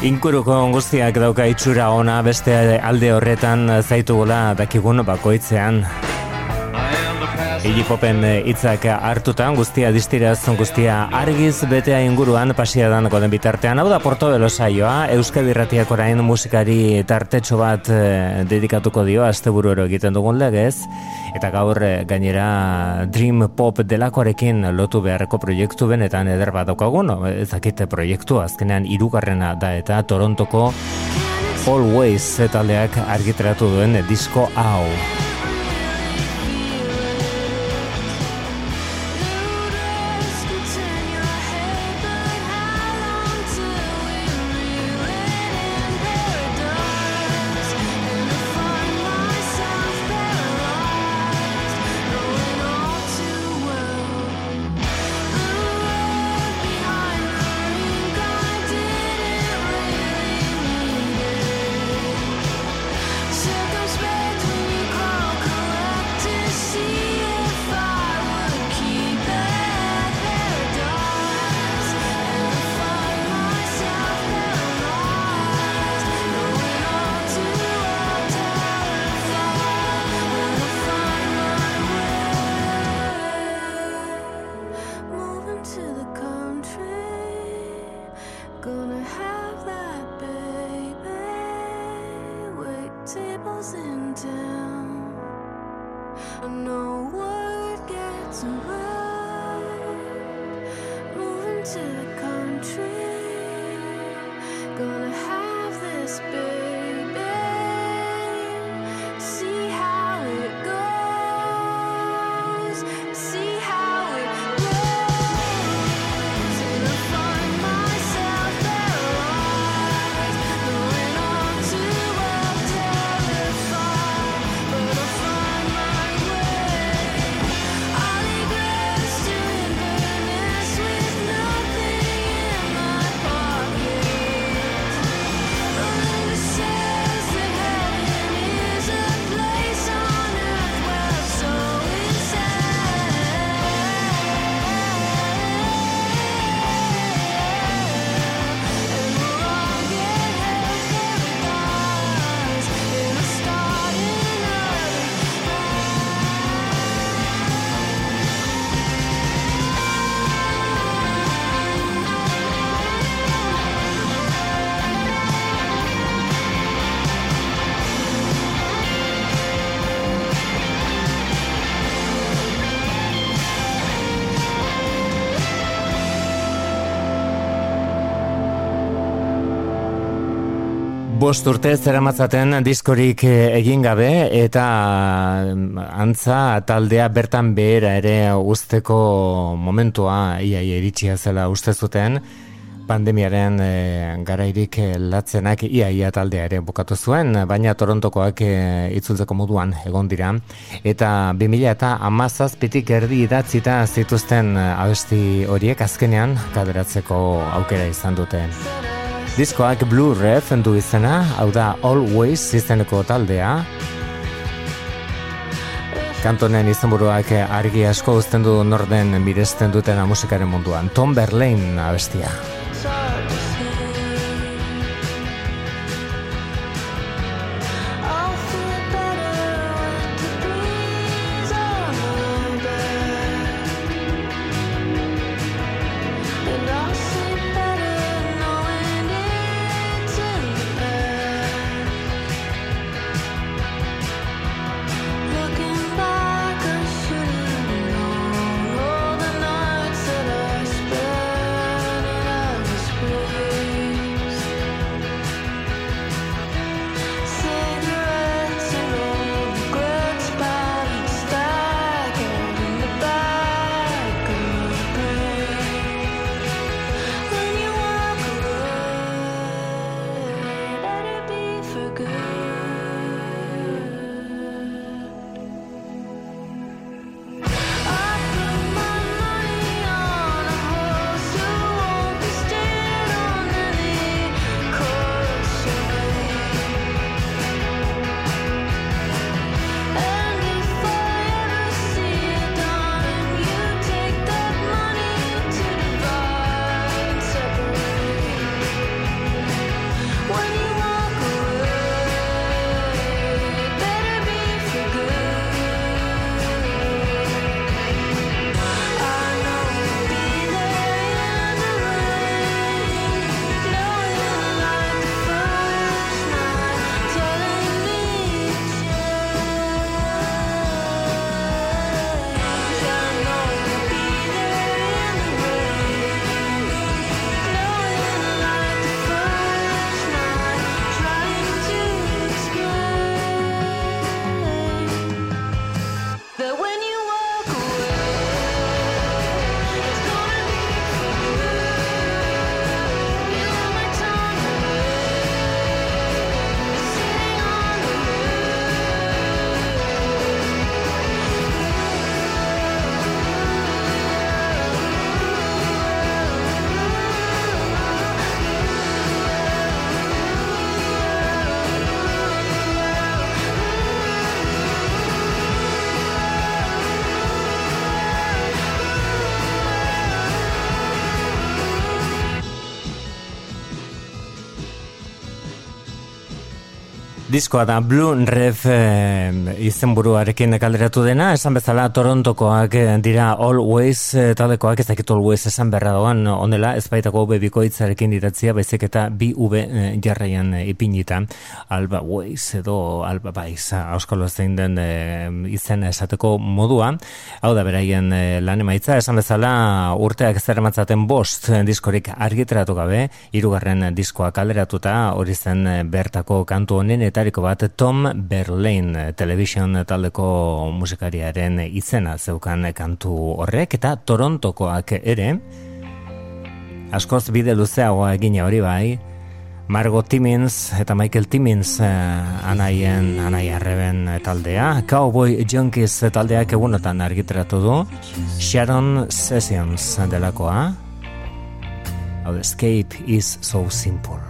Inkuruko guztiak dauka itxura ona beste alde horretan zaitugula dakigun bakoitzean. Igi popen hitzak hartutan guztia distiraz guztia argiz betea inguruan pasia dan goden bitartean. Hau da Porto Belo saioa, Euskadi Ratiak orain musikari tartetxo bat eh, dedikatuko dio, asteburu ero egiten dugun legez. Eta gaur eh, gainera Dream Pop delakoarekin lotu beharreko proiektu benetan eder bat daukagun, ezakite proiektu azkenean irugarrena da eta Torontoko Always taldeak argitratu duen disko hau. Bost urte zeramatzaten diskorik eh, egin gabe eta mm, antza taldea bertan behera ere usteko momentua ia iritsia zela uste zuten pandemiaren e, garairik latzenak ia ia taldea ere bukatu zuen, baina Torontokoak e, itzultzeko moduan egon dira. Eta 2000 eta amazazpitik erdi idatzita zituzten abesti horiek azkenean kaderatzeko aukera izan duten. Diskoak Blue Ref endu izena, hau da Always izeneko taldea. Kantonen izenburuak argi asko uzten du norden miresten dutena musikaren munduan. Tom Berlain abestia. Diskoa da Blue Rev e, izenburuarekin kalderatu dena, esan bezala Torontokoak eh, dira Always e, taldekoak, ez dakit Always esan berra doan onela, ez baitako V bikoitzarekin didatzia, baizik eta bi V jarraian ipinita, Alba Ways edo Alba Baiz, auskalo zein den e, izena esateko modua, hau da beraien e, lan emaitza, esan bezala urteak zer ematzaten bost diskorik argitratu gabe, irugarren diskoa kalderatuta, hori zen bertako kantu honen eta Etariko bat Tom Berlin television taldeko musikariaren izena zeukan kantu horrek eta Torontokoak ere. Askoz bide luzeagoa egin hori bai. Margot Timmins eta Michael Timmins eh, anaien anai arreben taldea. Cowboy Junkies taldeak egunotan argitratu du. Sharon Sessions delakoa. Our escape is so simple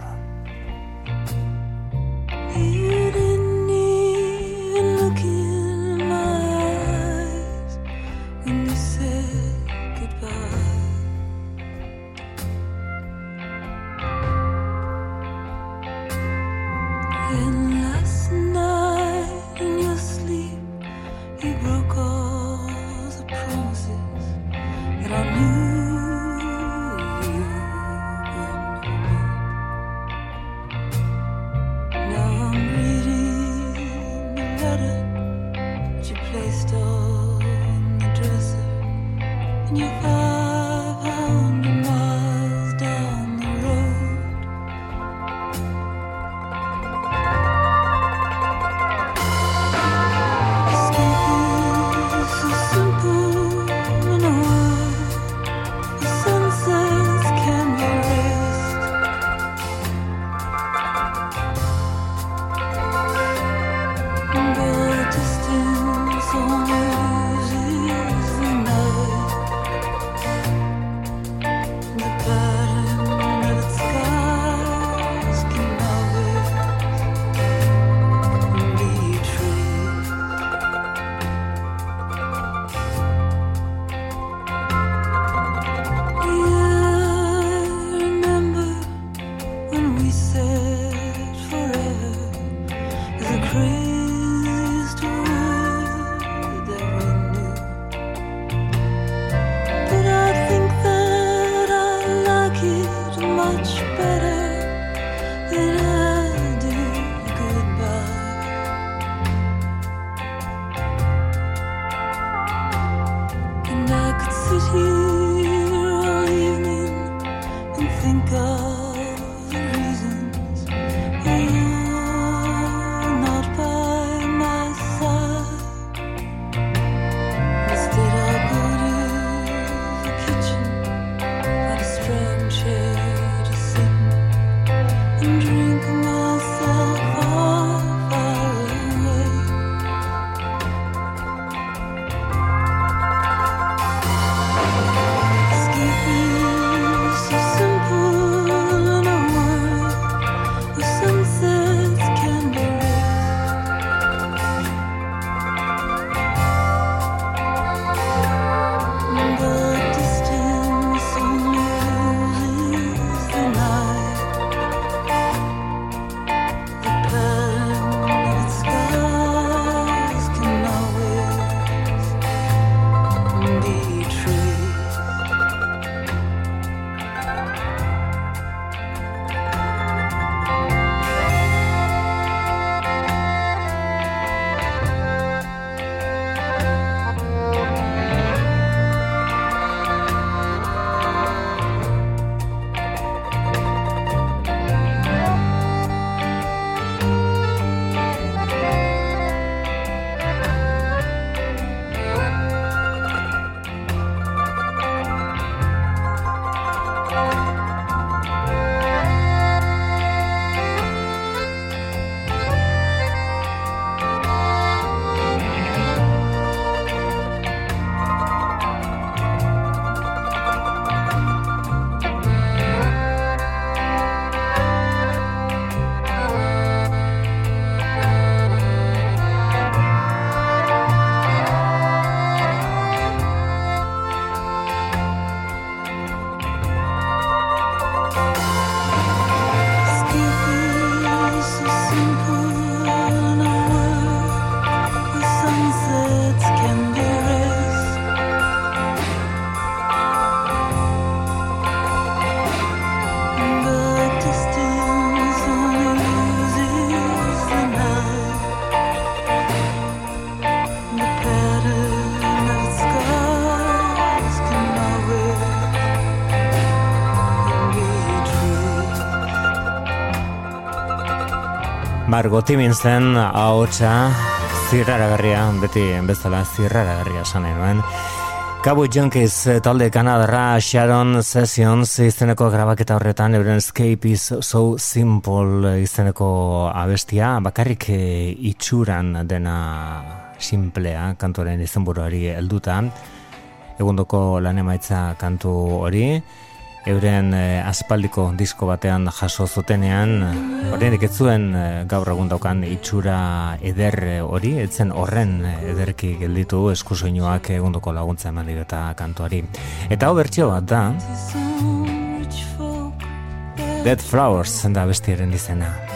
better. Margo zen ahotsa zirraragarria, beti bezala zirraragarria sanai nuen. Cowboy Junkies talde Kanadarra Sharon Sessions izeneko grabaketa horretan euren Escape is so simple izeneko abestia. Bakarrik eh, itxuran dena simplea kantoren izenburuari helduta. Egundoko lan emaitza kantu hori euren eh, aspaldiko disko batean jaso zutenean. Horrenik ez zuen eh, gaur egun daukan itxura eder hori. Etzen horren ederki gelditu eskusoinuak egundoko laguntza eman eta kantuari. Eta hau bertxio bat da. Dead Flowers da bestiaren izena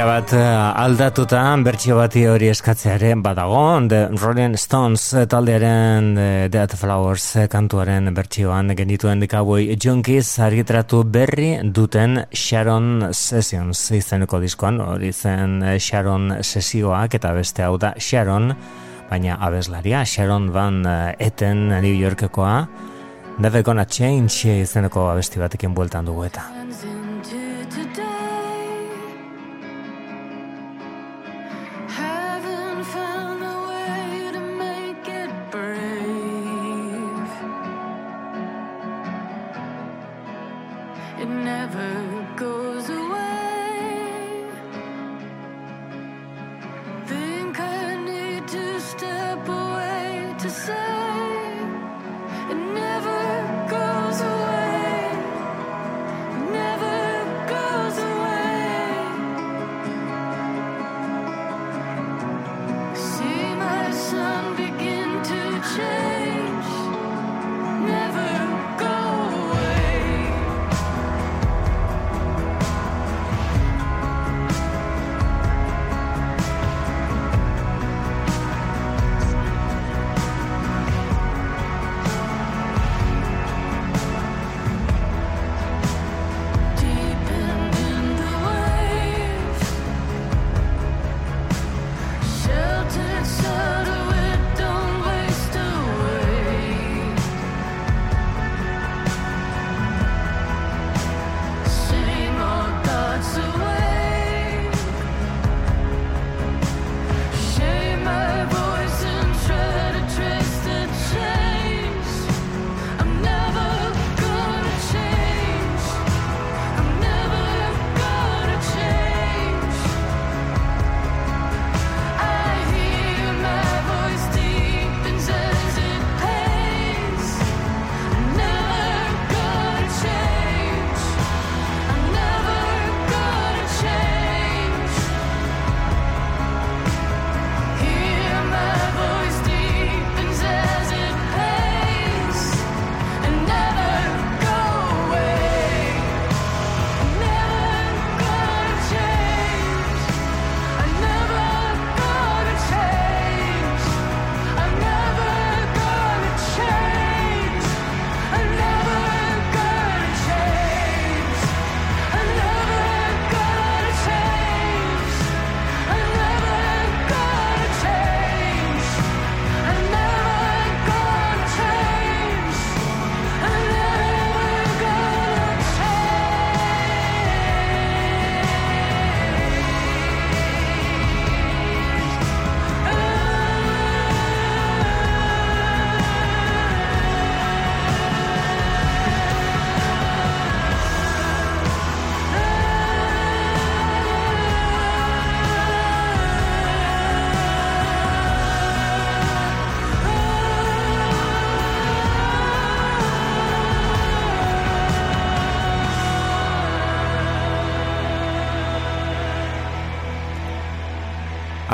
Erabat eh, aldatuta bertsio bati hori eskatzearen badago The Rolling Stones taldearen eh, Dead Flowers kantuaren bertsioan genituen dikaboi Junkies argitratu berri duten Sharon Sessions. Izeneko diskoan hori zen eh, Sharon sesioak eta beste hau da Sharon baina abeslaria Sharon Van Eten New Yorkekoa. Never Gonna Change izeneko abesti batekin bueltan dugu eta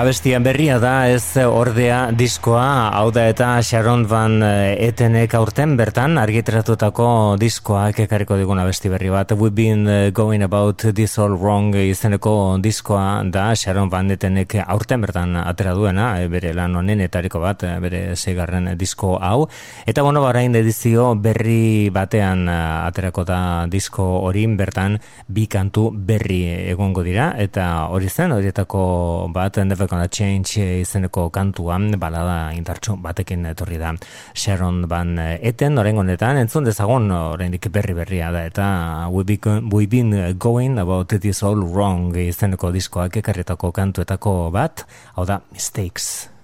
Abestian berria da ez ordea diskoa, hau da eta Sharon Van Etenek aurten bertan argitratutako diskoa ekarriko diguna abesti berri bat. We've been uh, going about this all wrong izeneko diskoa da Sharon Van Etenek aurten bertan atera duena, e, bere lan honen etariko bat, bere zeigarren disko hau. Eta bueno, barain edizio berri batean aterako da disko horin bertan bi kantu berri egongo dira, eta hori zen, horietako bat, Never Change izeneko kantuan balada indartxo batekin etorri da Sharon Van Eten orengo honetan entzun dezagon oraindik berri berria da eta we been going about this all wrong izeneko diskoak ekarretako kantuetako bat. Hau da Mistakes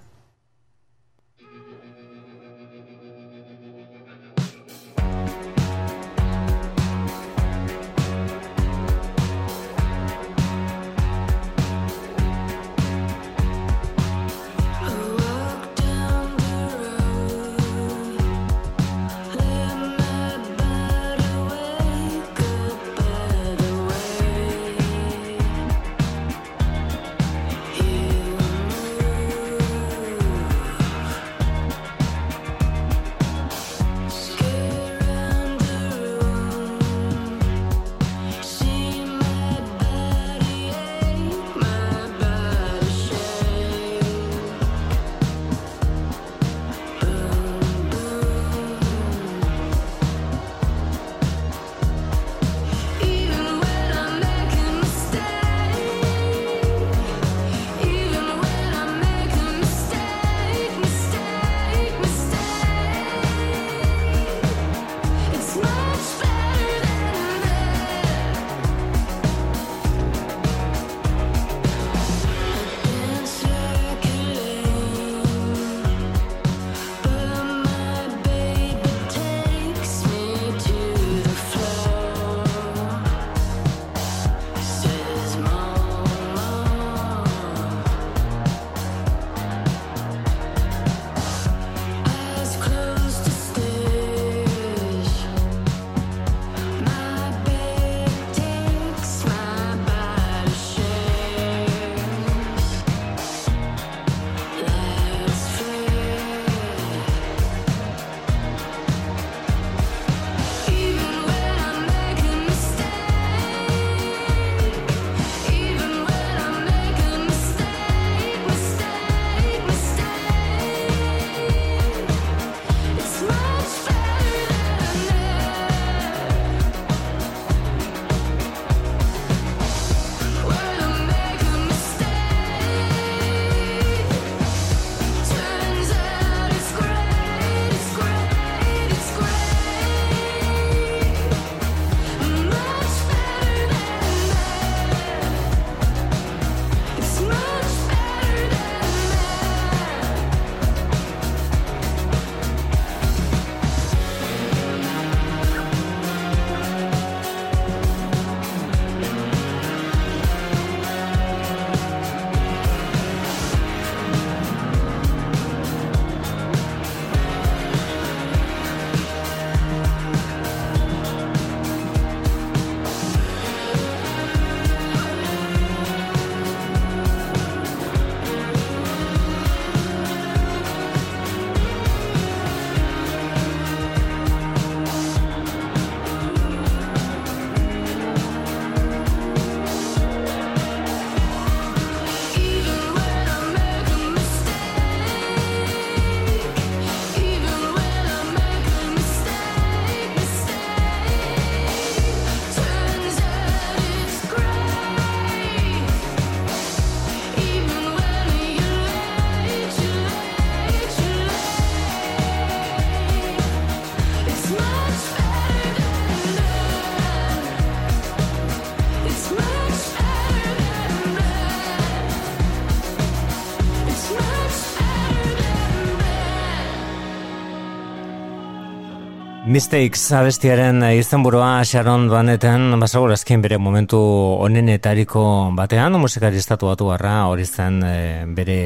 Mistakes abestiaren izenburua Sharon Baneten basagur azken bere momentu onenetariko batean musikari estatu batu barra hori zen e, bere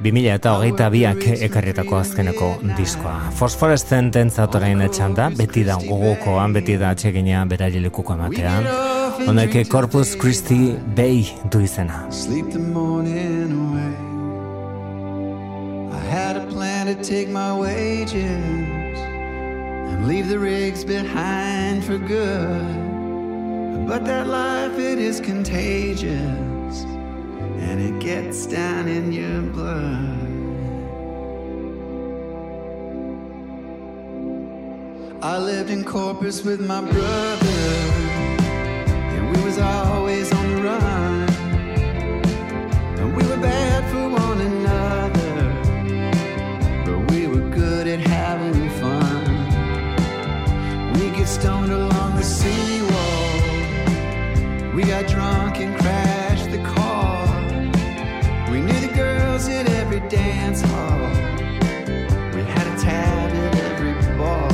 2000 eta hogeita biak ekarrietako azkeneko diskoa. Fosforesten tentzatorain etxan da, beti da gogokoan, beti da atxegina berari lekuko ematean. Honek Corpus Christi Bay du izena. Sleep the morning away I had a plan to take my wages leave the rigs behind for good. But that life, it is contagious, and it gets down in your blood. I lived in Corpus with my brother, and we was always on the run. Dance hall. We had a tab at every bar.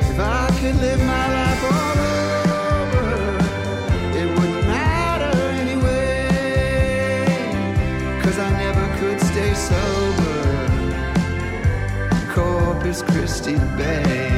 If I could live my life all over, it wouldn't matter anyway. Cause I never could stay sober. Corpus Christi Bay.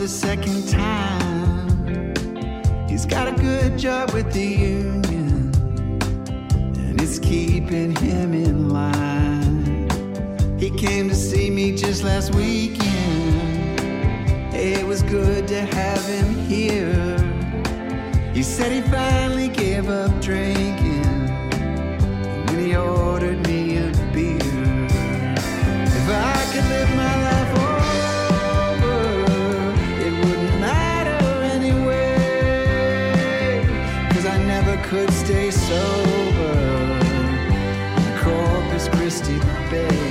The second time. He's got a good job with the union, and it's keeping him in line. He came to see me just last weekend. It was good to have him here. He said he finally gave up drinking, sober Corpus Christi Bay.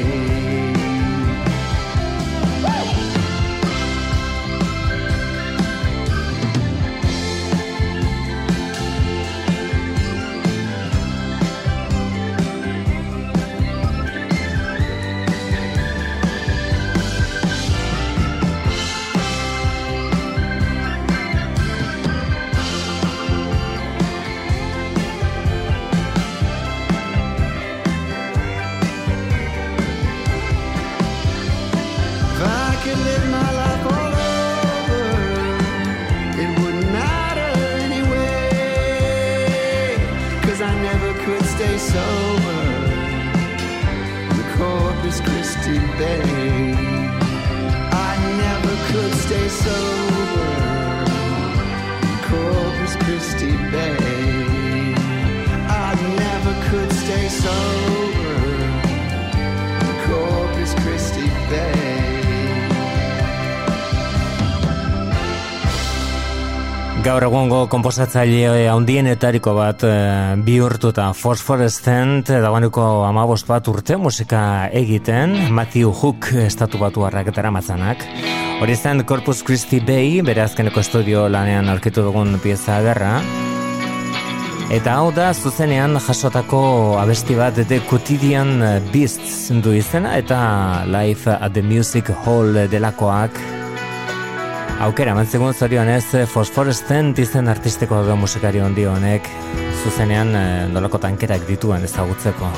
sober in the Corpus Christi Bay. I never could stay sober in Corpus Christi Bay. I never could stay sober in Corpus Christi Bay. Gaur egungo komposatzaile handienetariko bat e, bihurtuta. Phosphorescent dagoeneko amabost bat urte musika egiten. Matthew Hook estatu batu harraketara matzanak Hori zen Corpus Christi Bay bere azkeneko estudio lanean aurkitu dugun pieza agerra Eta hau da zuzenean jasotako abesti bat The Quotidian Beasts du izena eta Life at the Music Hall delakoak Aukera, mantzegun zorionez, fosforescent izen artistiko da musikari hondi honek, zuzenean eh, dolako tankerak dituen ezagutzeko.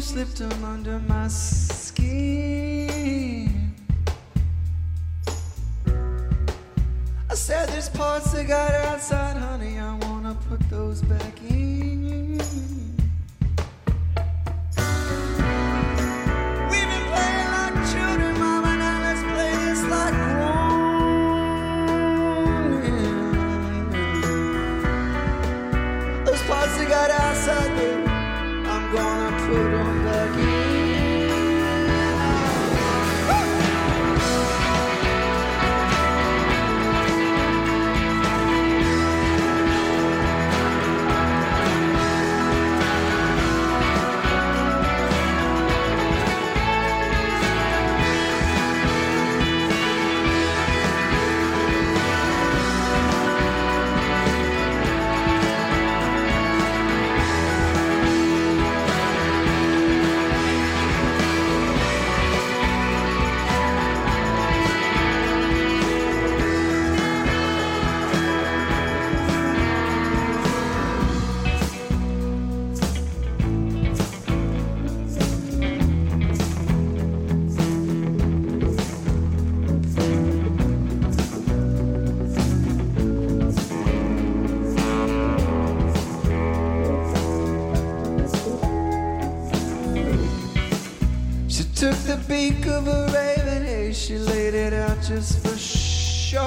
Slipped them under my skin. Just for sure.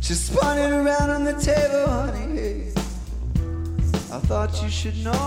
She spun it around on the table, honey. I thought you should know.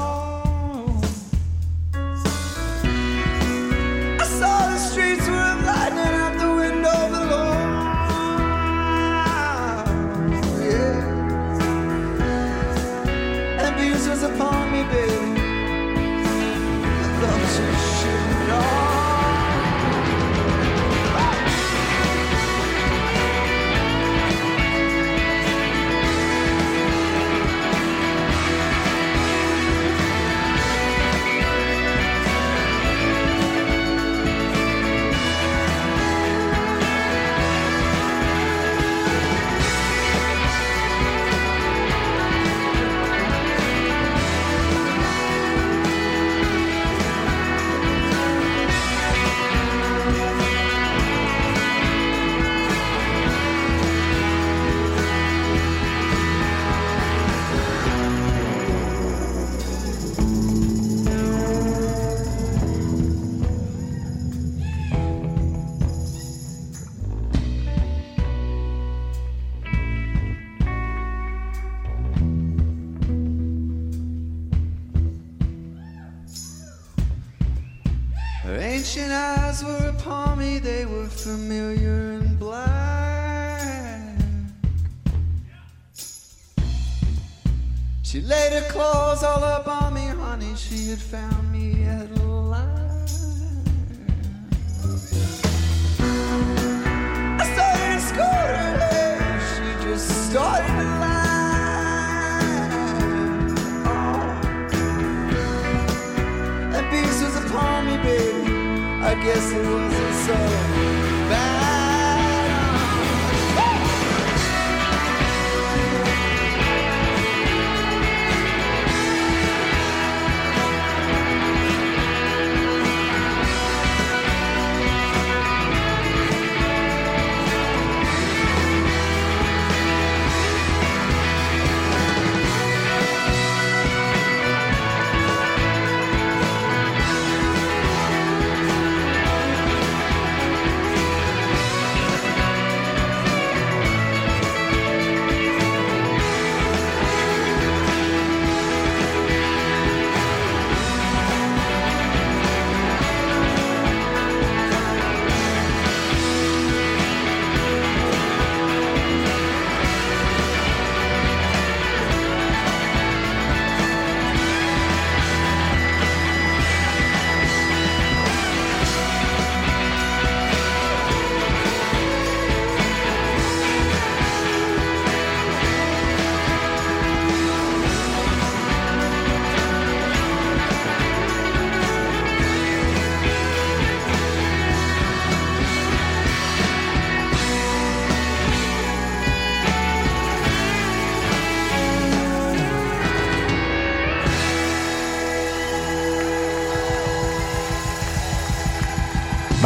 She had found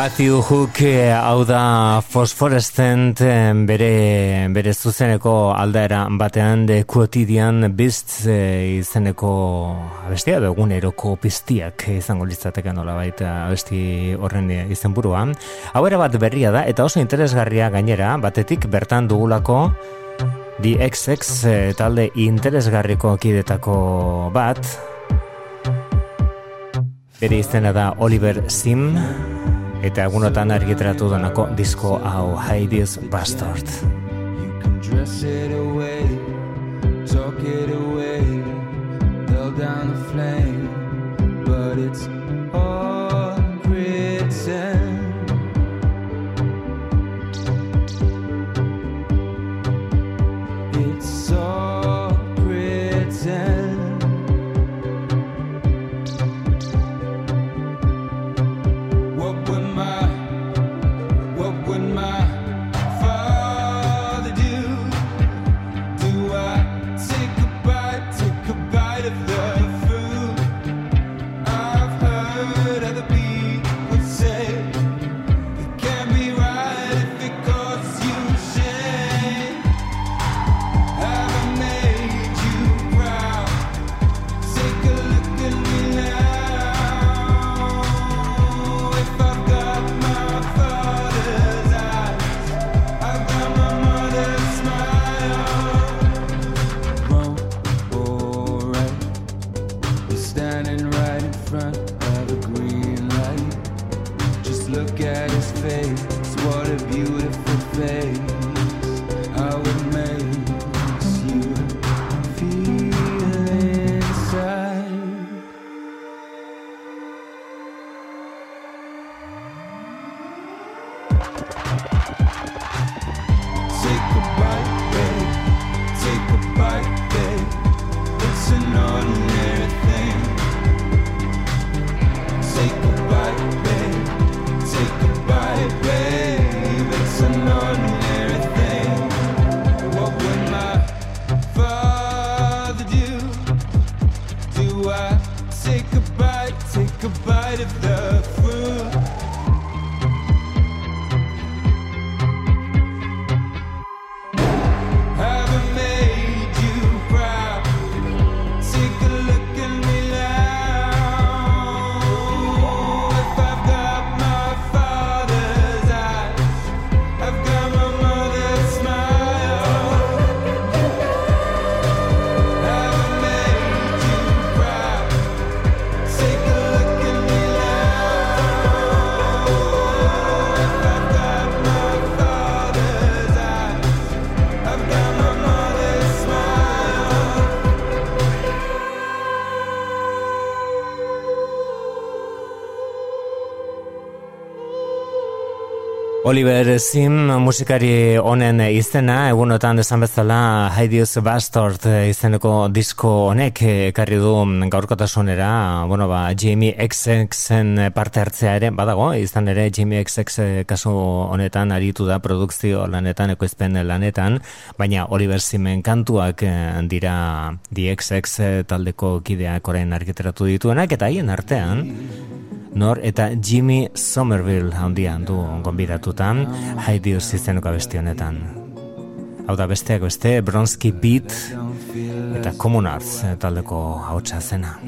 Matthew Hook eh, hau da Phosphorescent eh, bere, bere zuzeneko aldaera batean de quotidian beast eh, izeneko abestia edo eguneroko piztiak izango litzateke nola baita abesti horren izenburua. Hau era bat berria da eta oso interesgarria gainera batetik bertan dugulako The XX talde interesgarriko kidetako bat Bere izena da Oliver Sim, eta egunotan argitratu donako disko hau Hades Bastard. You can dress it away, talk it away, Oliver Sim musikari honen izena, egunotan esan bezala Haidius Bastard izeneko disko honek ekarri du gaurkotasunera, bueno ba, Jamie XXen parte hartzea ere, badago, izan ere Jamie XX kasu honetan aritu da produkzio lanetan, ekoizpen lanetan, baina Oliver Simen kantuak eh, dira DXX taldeko kideak orain argiteratu dituenak, eta haien artean, nor eta Jimmy Somerville handian du gonbidatutan Haidius izeneko abesti honetan. Hau da besteak beste Bronski Beat eta Komunaz taldeko hautsa zena.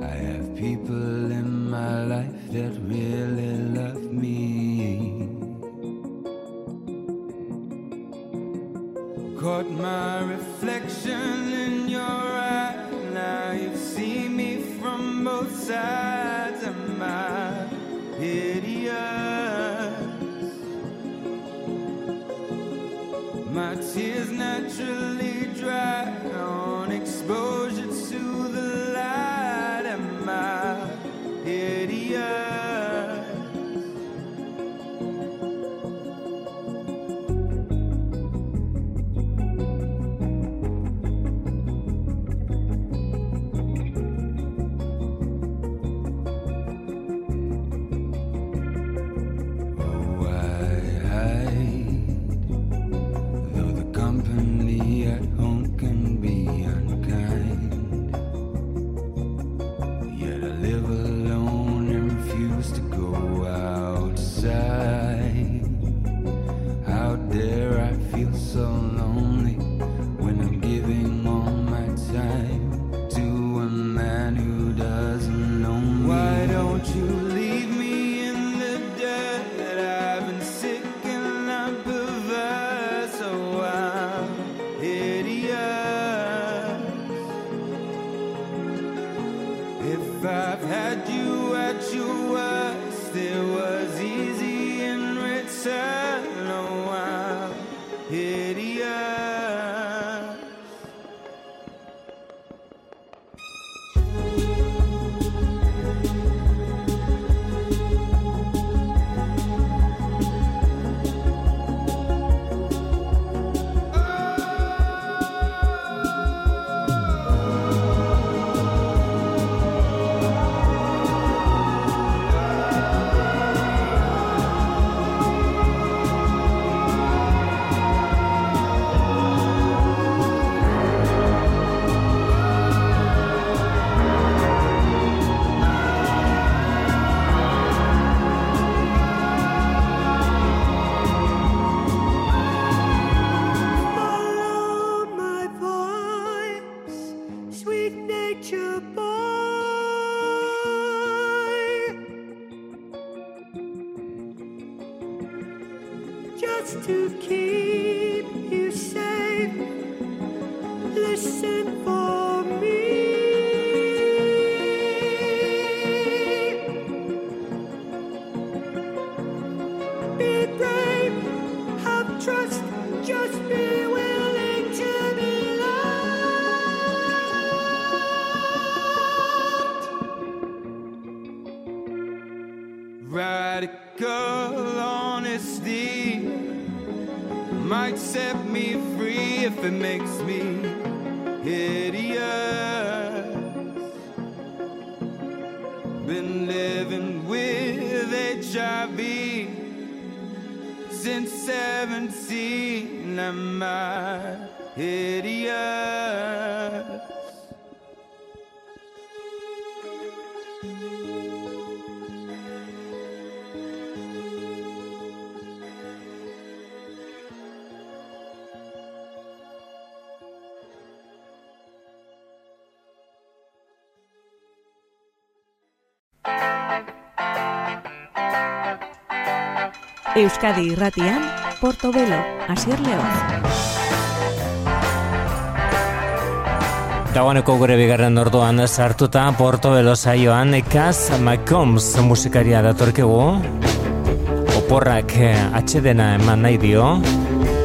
I have people in my life that really love me. Caught my reflection in your eye. inside if it makes me hideous. Been living with HIV since 17. Am I hideous? Euskadi irratian, Portobelo, Asier Leoz. Dagoeneko gure bigarren orduan sartuta Portobelo saioan Cass McCombs musikaria datorkegu. Oporrak eh, atxedena eman nahi dio.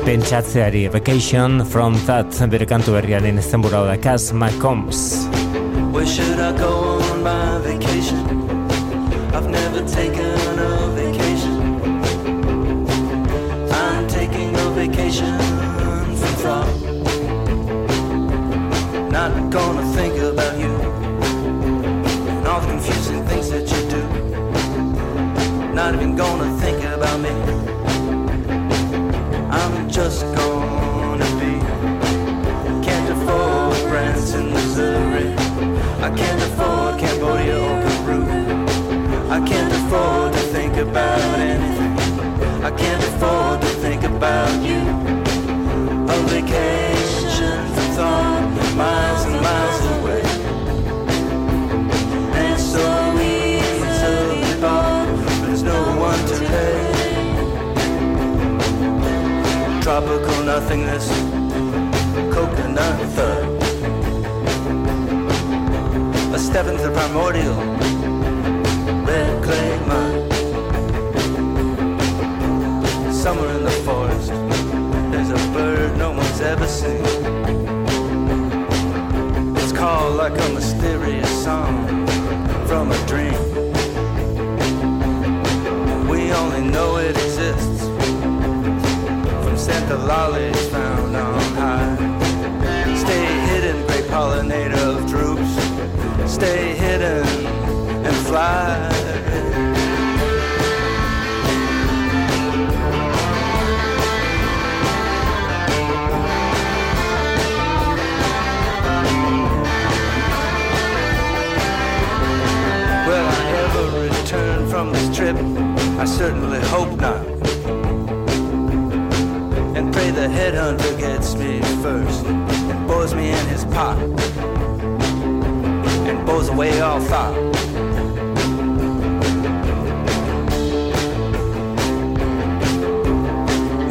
Pentsatzeari Vacation from That bere kantu berriaren izenbura da Cass McCombs Where should I go on my vacation Not even gonna think about me. I'm just gonna be. Can't afford Branson, Missouri. I can't afford Cambodia or Peru. I can't afford to think about anything. I can't afford to think about you. A vacation from thought, miles and miles away. Tropical nothingness, coconut thud. A step into the primordial, red clay mud. Somewhere in the forest, there's a bird no one's ever seen. It's called like a mysterious song from a dream. Santa lollies found on high. Stay hidden, great pollinator of droops. Stay hidden and fly. I ever return from this trip? I certainly hope not. The headhunter gets me first and bores me in his pot and bores away all thought.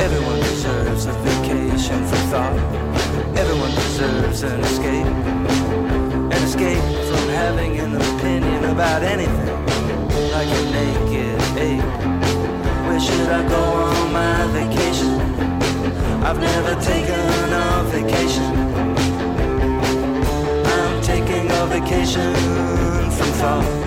Everyone deserves a vacation from thought. Everyone deserves an escape. An escape from having an opinion about anything. Like a naked ape. Where should I go on my vacation? I've never taken a vacation. I'm taking a vacation from thought.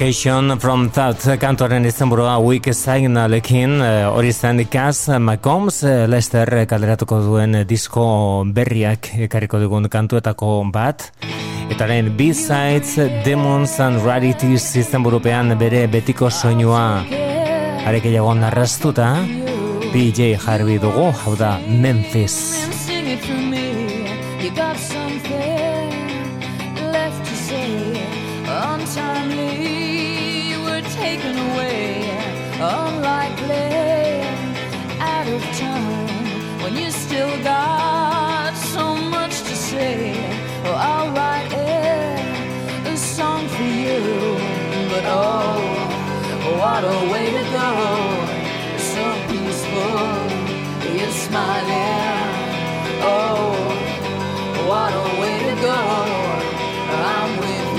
Vacation from That kantoren izenburua Week Signalekin eh, hori zen Cass McCombs eh, Lester kaleratuko duen disko berriak ekarriko dugun kantuetako bat. Eta orain B-Sides Demons and Rarities izenburupean bere betiko soinua. Arekeiago narrastuta DJ Harvey dugu hau da Memphis. You got so much to say. Oh, I'll write it, a song for you. But oh, oh, what a way to go. So peaceful, you're smiling. Oh, what a way to go. I'm with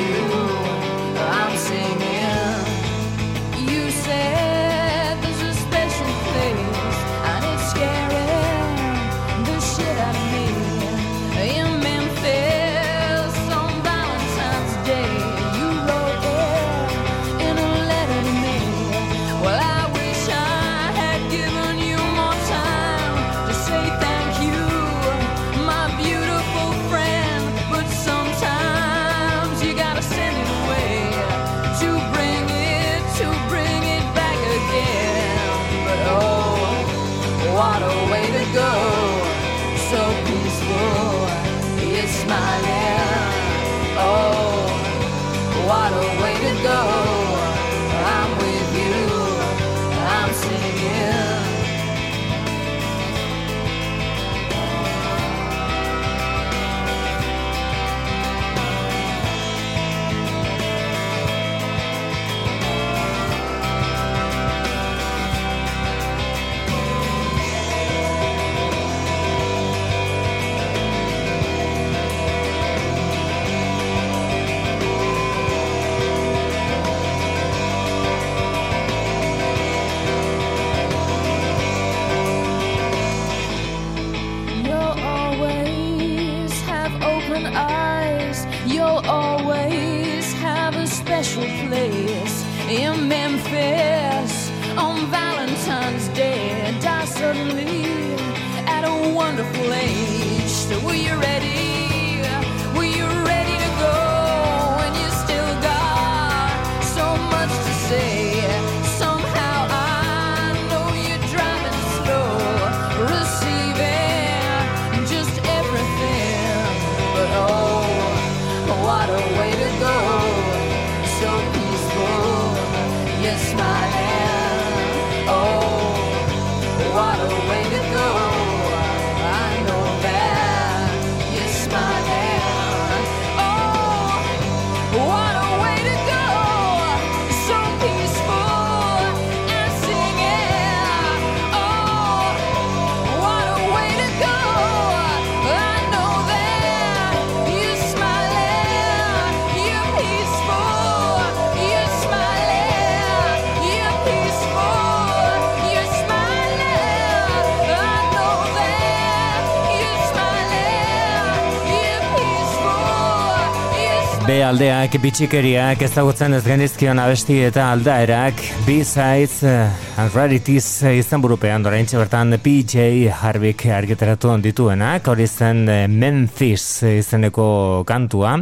aldeak, bitxikeriak, ezagutzen ez genizkion abesti eta aldaerak, B-Sides uh, and Rarities uh, izan burupean, dorain bertan PJ Harvick argiteratu dituenak, hori zen uh, Memphis izeneko kantua,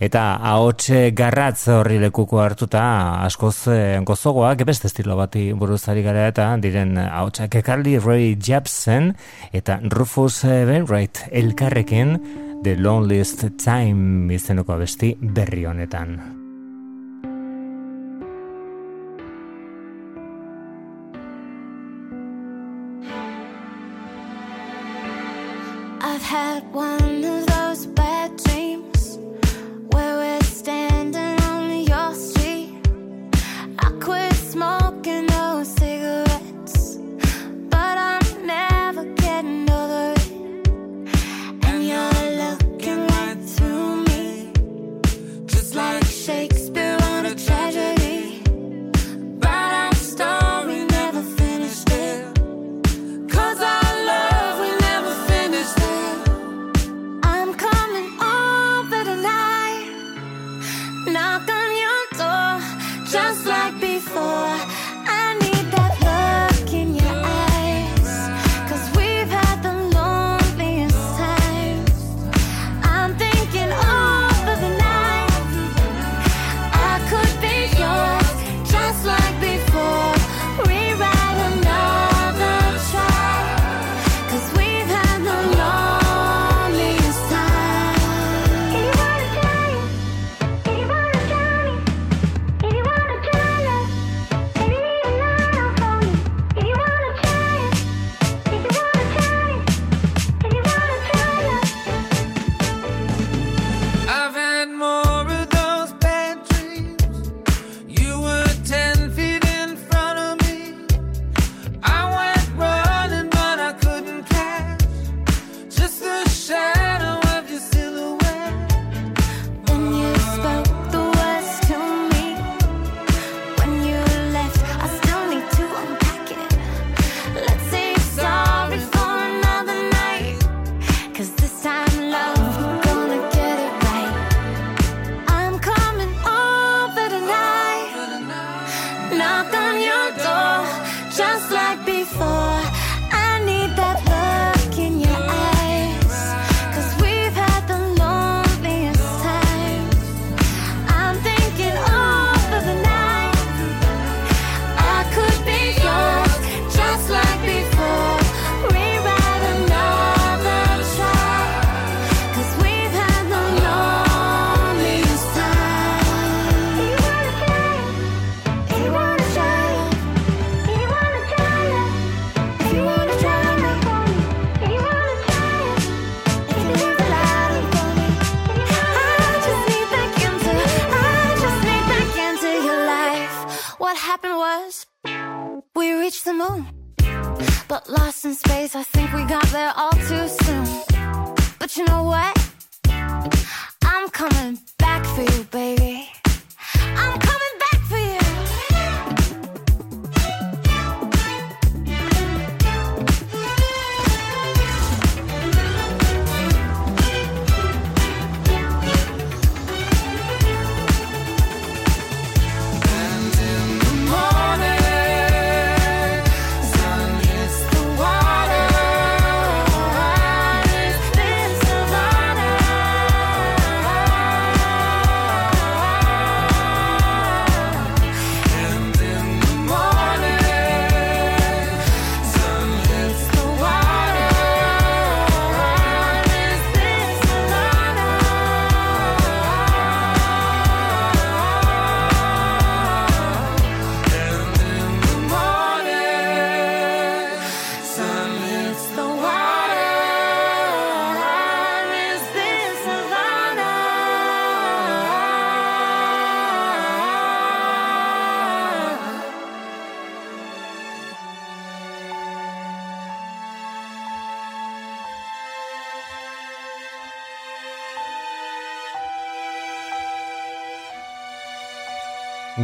eta ahotxe garratz horri lekuko hartuta askoz eh, gozogoak beste estilo bati buruzari gara eta diren ahotsak ekarli Ray Jepsen eta Rufus Wainwright elkarrekin The Loneliest Time izeneko abesti berri honetan. I've had one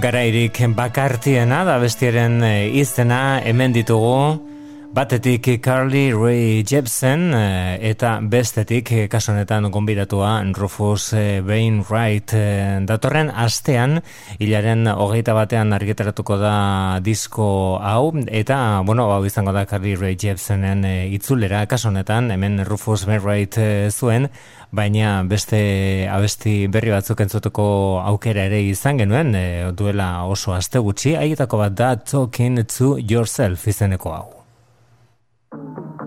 garairik bakartiena da bestiaren eh, izena hemen ditugu. Batetik Carly Ray Jepsen eh, eta bestetik eh, kasu honetan gonbidatua Rufus eh, Wainwright datorren astean hilaren hogeita batean argitaratuko da disko hau eta bueno hau izango da Carly Ray Jepsenen itzulera. Kasu honetan hemen Rufus Wainwright zuen baina beste abesti berri batzuk entzutuko aukera ere izan genuen duela oso aste gutxi. Haietako bat da Talking to Yourself izeneko hau. Thank you.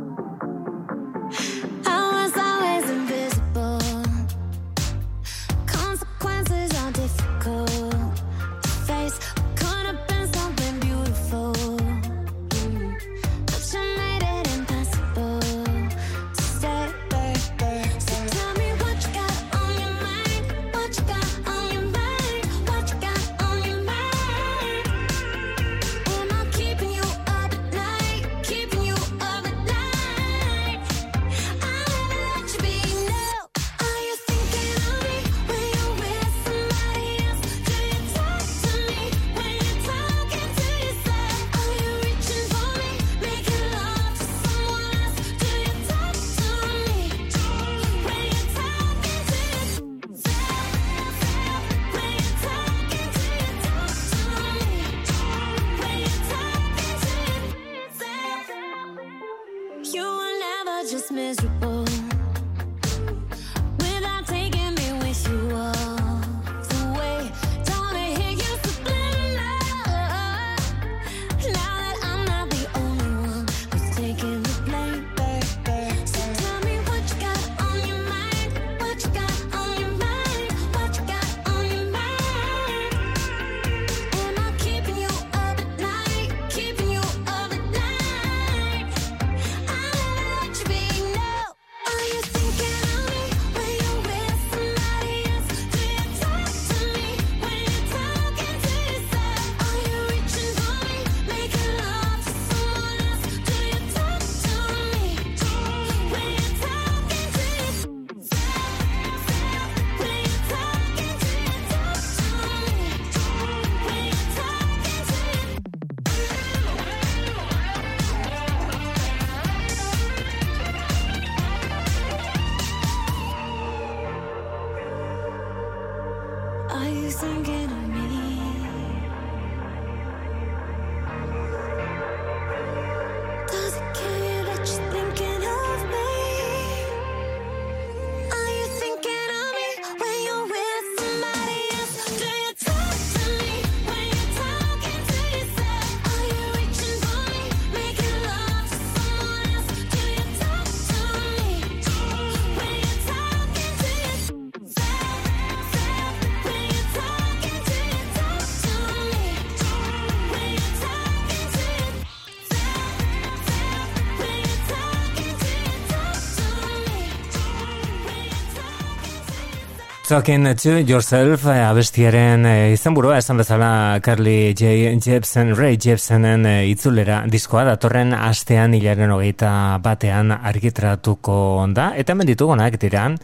Talking to yourself eh, abestiaren eh, izenburua esan bezala Carly J. Jepsen, Ray Jepsenen eh, itzulera diskoa datorren astean hilaren hogeita batean argitratuko onda eta hemen ditugunak diran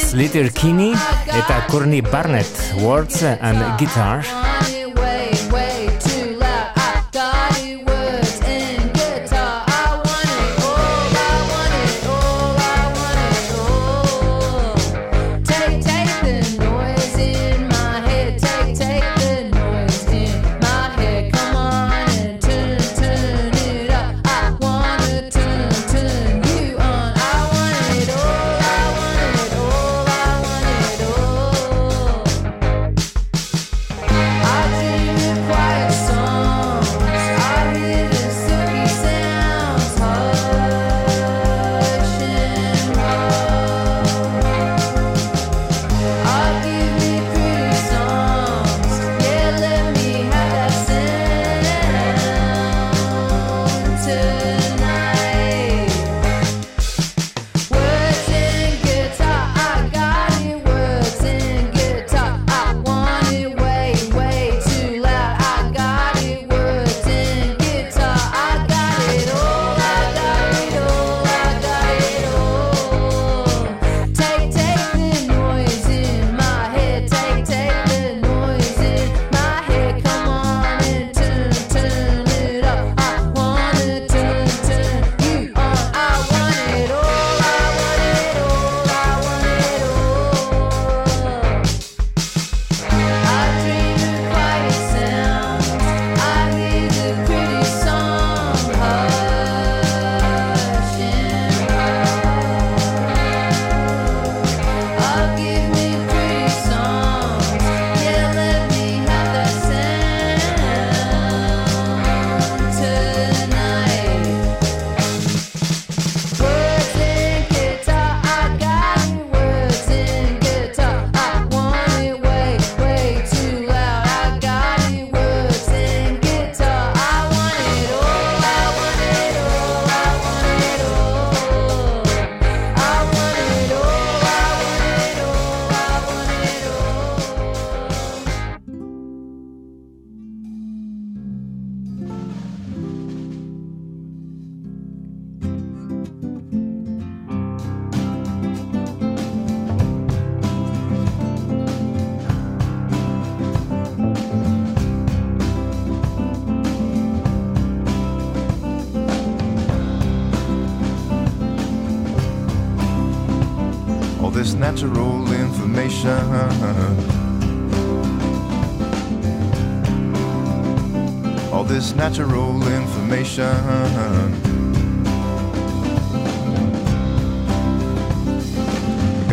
Slater Kinney eta Courtney Barnett Words and Guitar Guitar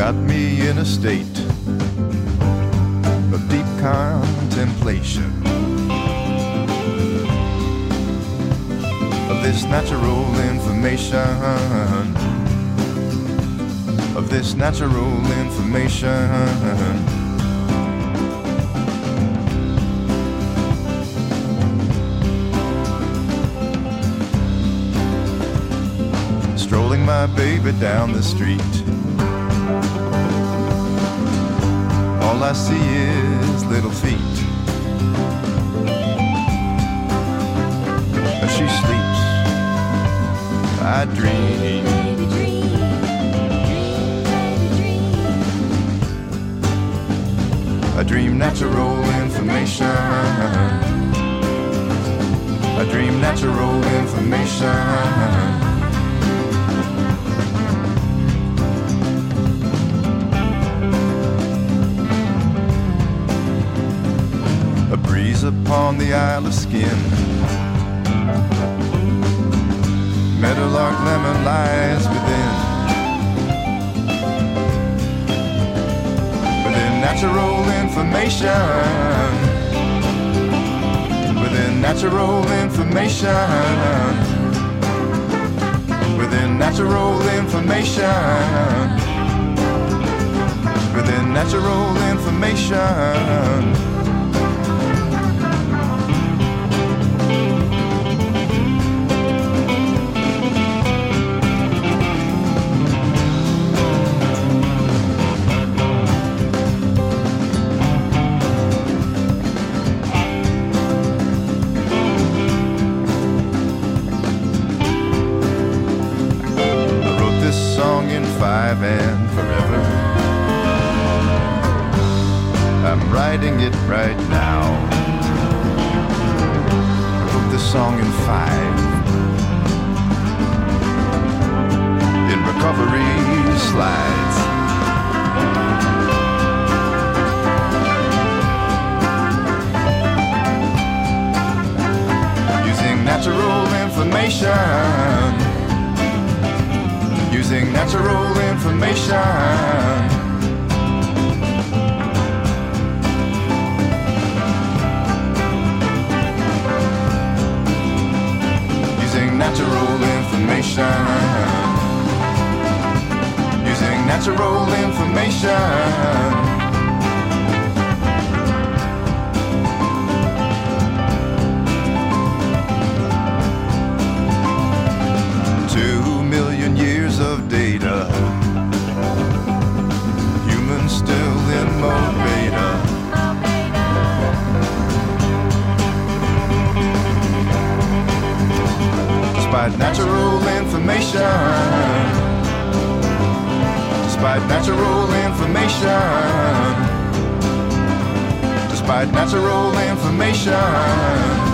Got me in a state of deep contemplation. Of this natural information. Of this natural information. Strolling my baby down the street all I see is little feet As she sleeps, I dream. I dream natural information. I dream natural information. A upon the Isle of Skin. Meadowlark lemon lies within. Within natural information. Within natural information. Within natural information. Within natural information. Despite natural information. Despite natural information.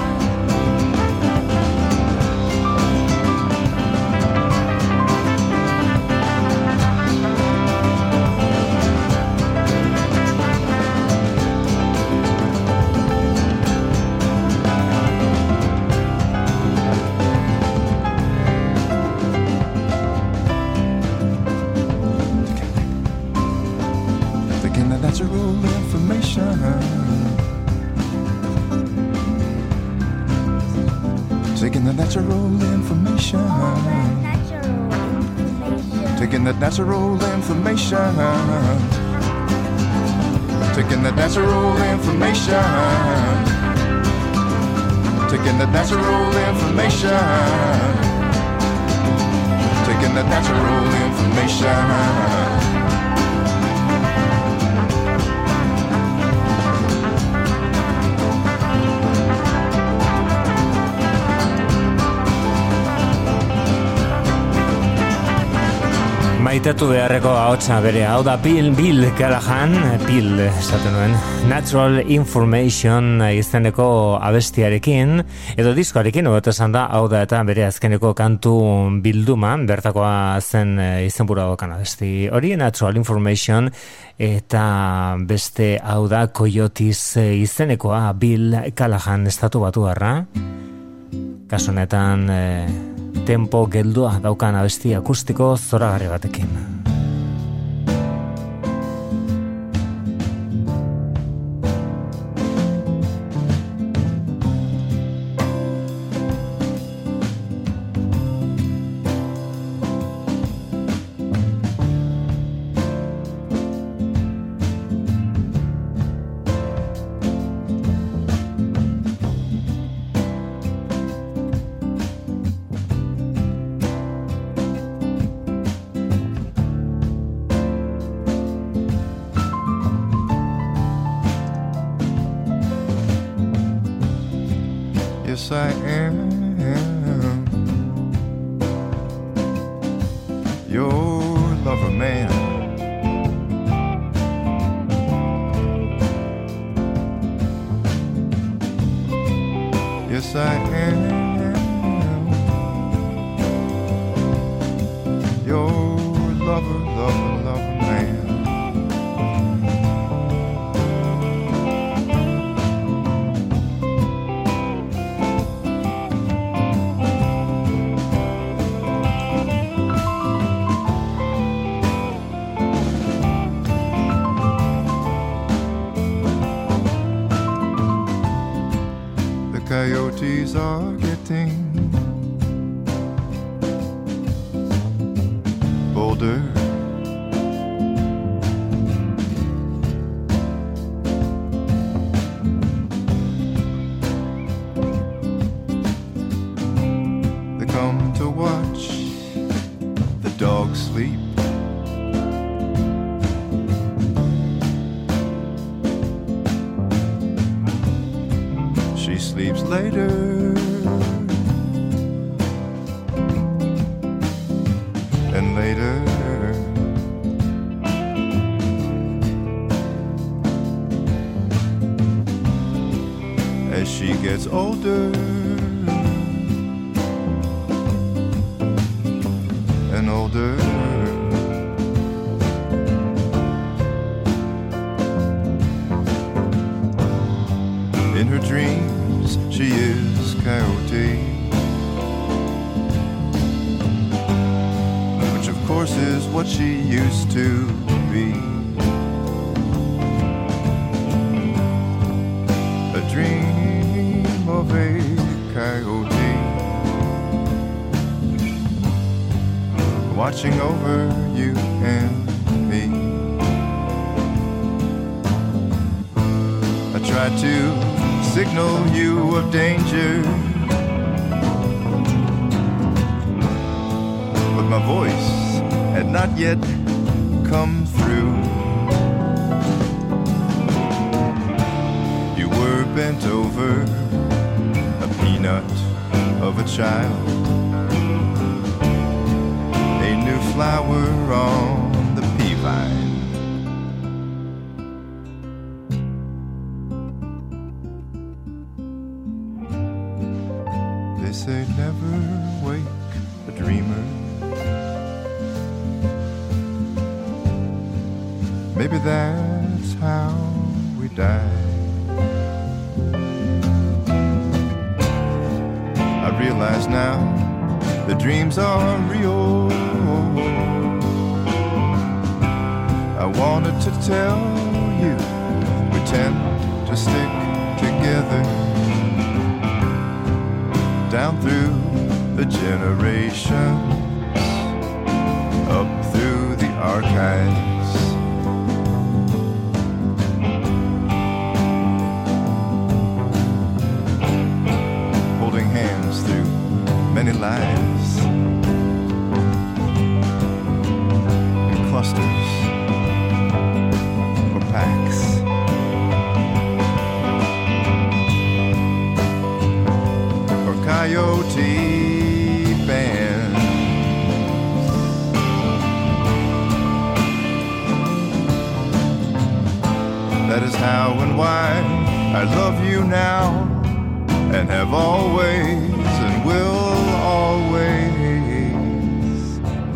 The natural information. Taking the natural information. Taking the natural information. Taking the natural information. maitatu beharreko ahotsa bere. Hau da Bill, Bill Callahan, Bill esaten duen, Natural Information izeneko abestiarekin, edo diskoarekin, edo esan da, hau da eta bere azkeneko kantu bilduma, bertakoa zen e, izenbura dokan abesti. Hori Natural Information eta beste hau da Coyotis izenekoa Bill Callahan estatu batu harra kasunetan e, eh, tempo geldua daukan abesti akustiko zoragarri batekin. shoulder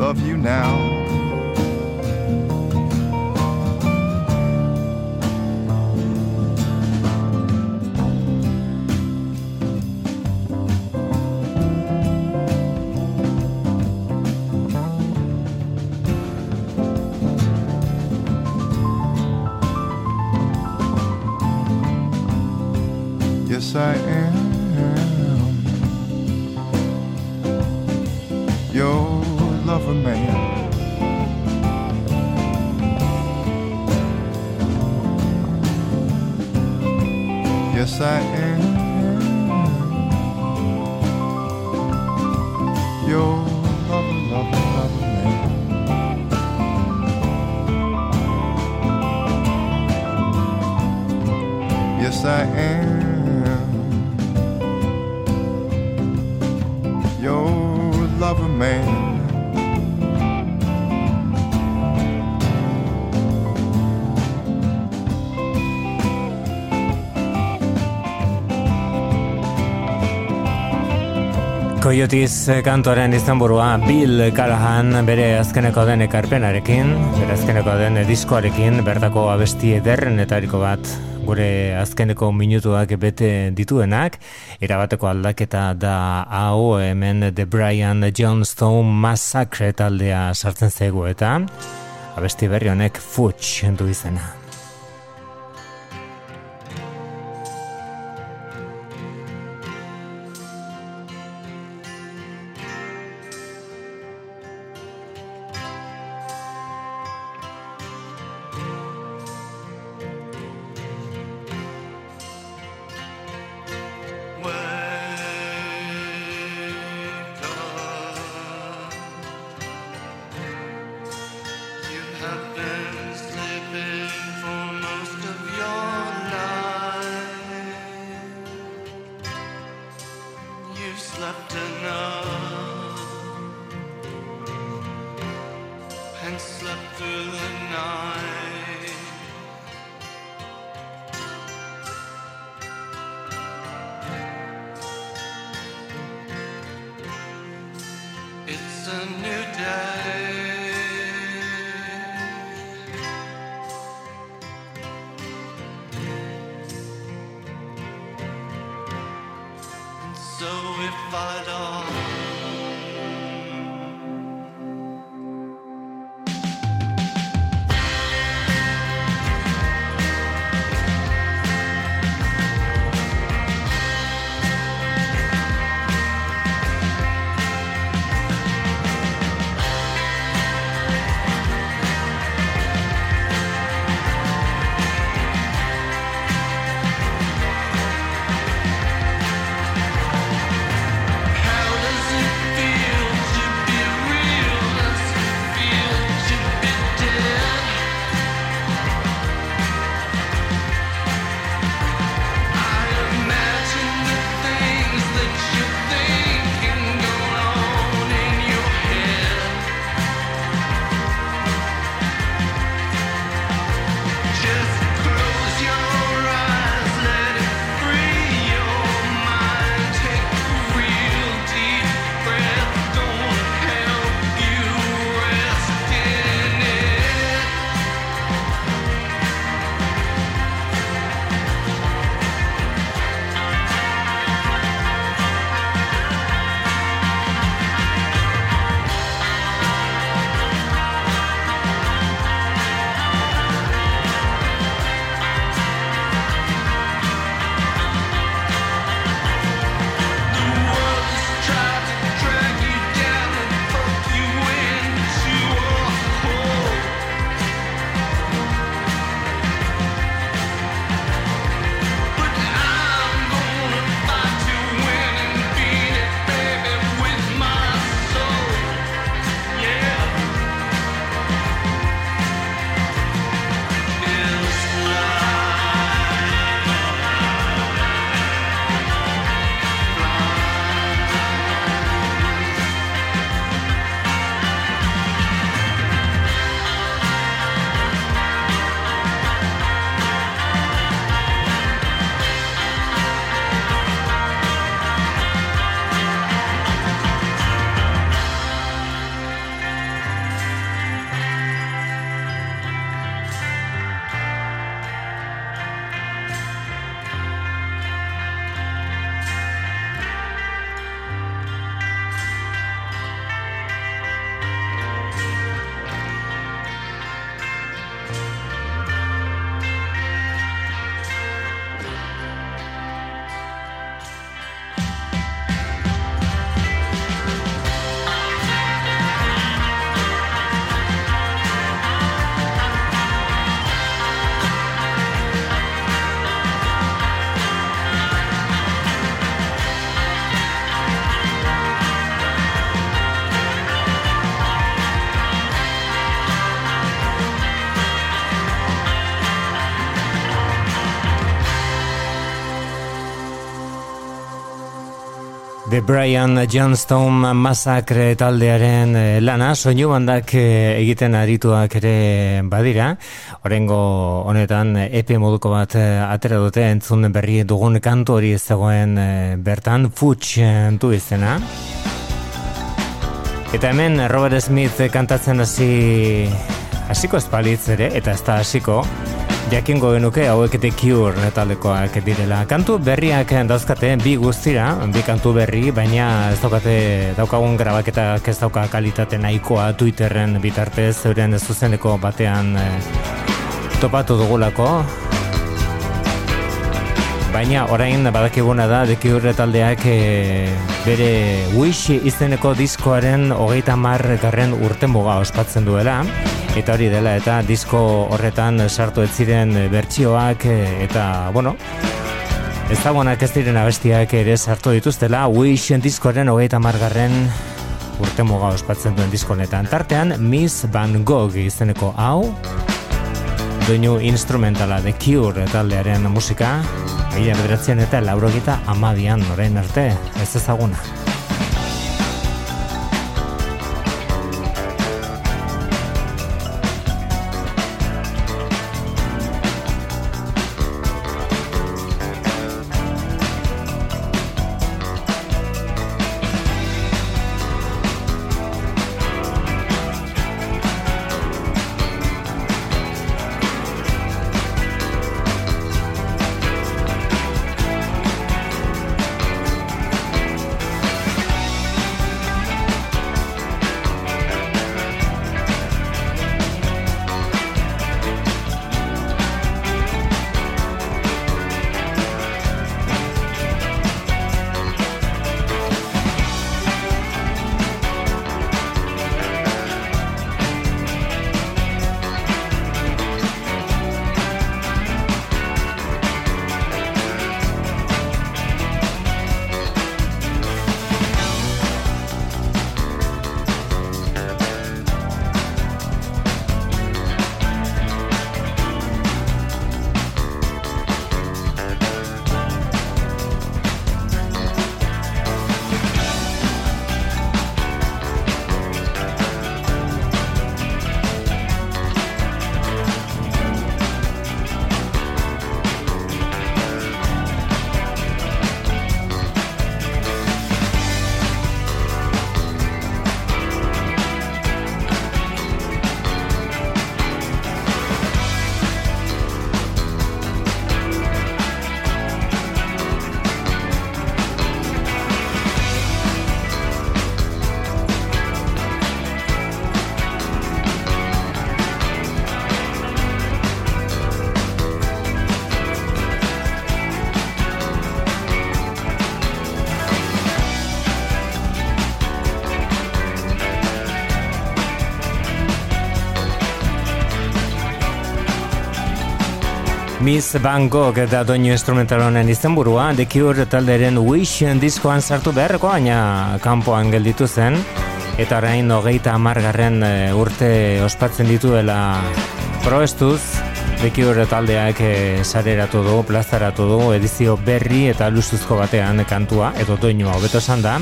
love you now. Coyotes kantoren izenburua Bill Callahan bere azkeneko den ekarpenarekin, bere azkeneko den diskoarekin, bertako abesti ederrenetariko bat gure azkeneko minutuak bete dituenak, erabateko aldaketa da hau hemen The Brian Johnstone Massacre taldea sartzen zego eta abesti berri honek Futch du izena. Brian Johnstone Massacre taldearen eh, lana, soinu bandak eh, egiten arituak ere badira. Orengo honetan EP moduko bat eh, atera dute entzun berri dugun kantu hori ez zegoen eh, bertan, Futs du izena. Eta hemen Robert Smith kantatzen hasi hasiko espalitz ere, eta ez da hasiko, jakingo genuke hauek The Cure taldekoak direla. Kantu berriak dauzkate bi guztira, bi kantu berri, baina ez daukate daukagun grabaketak ez dauka kalitate nahikoa Twitterren bitartez euren zuzeneko batean eh, topatu dugulako. Baina orain badakiguna da The Cure taldeak eh, bere Wish izeneko diskoaren hogeita mar garren urte muga ospatzen duela. Eta hori dela eta disko horretan sartu ez ziren bertsioak eh, eta, bueno, ezagunak ez diren abestiak ere sartu dituztela Wish diskoaren hogeita margarren urte muga ospatzen duen disko honetan. Tartean Miss Van Gogh izeneko hau, doinu instrumentala The Cure taldearen musika, mila bederatzen eta laurogita amadian orain arte, ez ezaguna. Miss Van Gogh da doinu instrumental honen izenburua, The Cure talderen Wish diskoan sartu beharreko, baina kanpoan gelditu zen, eta orain hogeita amargarren eh, urte ospatzen dituela proestuz, The Cure taldeak eh, sareratu du, plazaratu du, edizio berri eta luzuzko batean kantua, edo doinua. Hobeto esan da,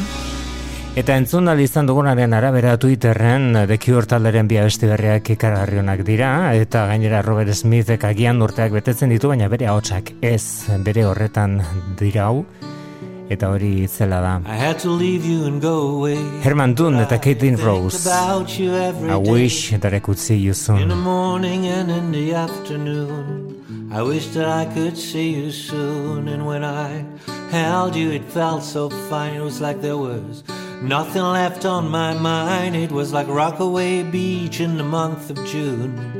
Eta entzun izan dugunaren arabera Twitterren The Cure talderen bi abesti berriak ikaragarrionak dira eta gainera Robert Smithek agian urteak betetzen ditu baina bere ahotsak ez bere horretan dira hau eta hori zela da. Herman Dunn eta Caitlin Rose. I wish that I could see you In the soon. morning and in the afternoon. I wish that I could see you soon. And when I held you, it felt so fine. It was like there was nothing left on my mind. It was like Rockaway Beach in the month of June.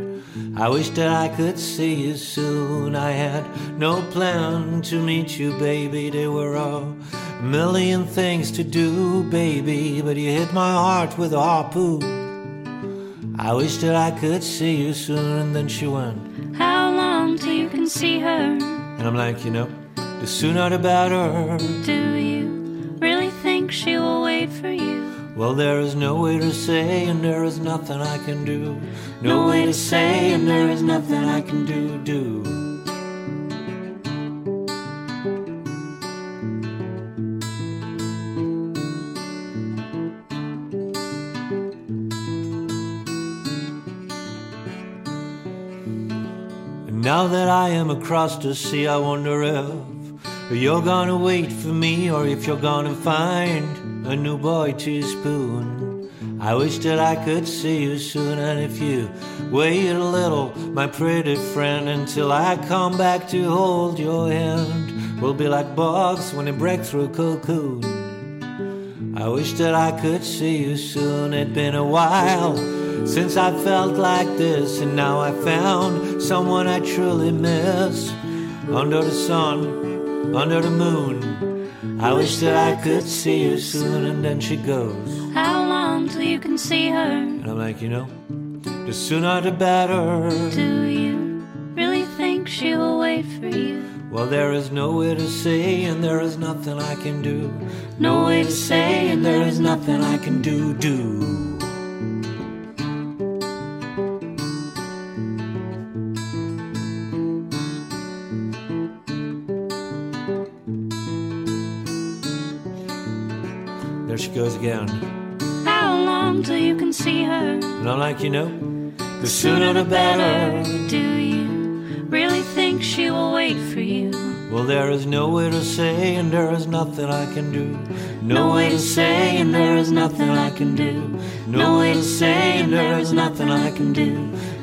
I wish that I could see you soon. I had no plan to meet you, baby. There were a million things to do, baby. But you hit my heart with a harpoon. I wish that I could see you soon. And then she went. How long till you can see her? And I'm like, you know, the sooner the better. Do you really think she will made for you. Well, there is no way to say, and there is nothing I can do. No, no way to say, and there is nothing I can do, do. And now that I am across the sea, I wonder if you're gonna wait for me or if you're gonna find a new boy to spoon. I wish that I could see you soon, and if you wait a little, my pretty friend, until I come back to hold your hand, we'll be like bugs when they break through cocoon. I wish that I could see you soon. It'd been a while since I felt like this, and now I found someone I truly miss. Under the sun, under the moon. I wish that I could see you soon. And then she goes, How long till you can see her? and I'm like, you know, the sooner the better. Do you really think she will wait for you? Well, there is no way to say, and there is nothing I can do. No way to say, and there is nothing I can do. Do. Goes again. How long till you can see her? And I'm like, you know, The sooner the better. Do you really think she will wait for you? Well, there is no way to say, and there is nothing I can do. No way to say, and there is nothing I can do. No way to say, and there is nothing I can do.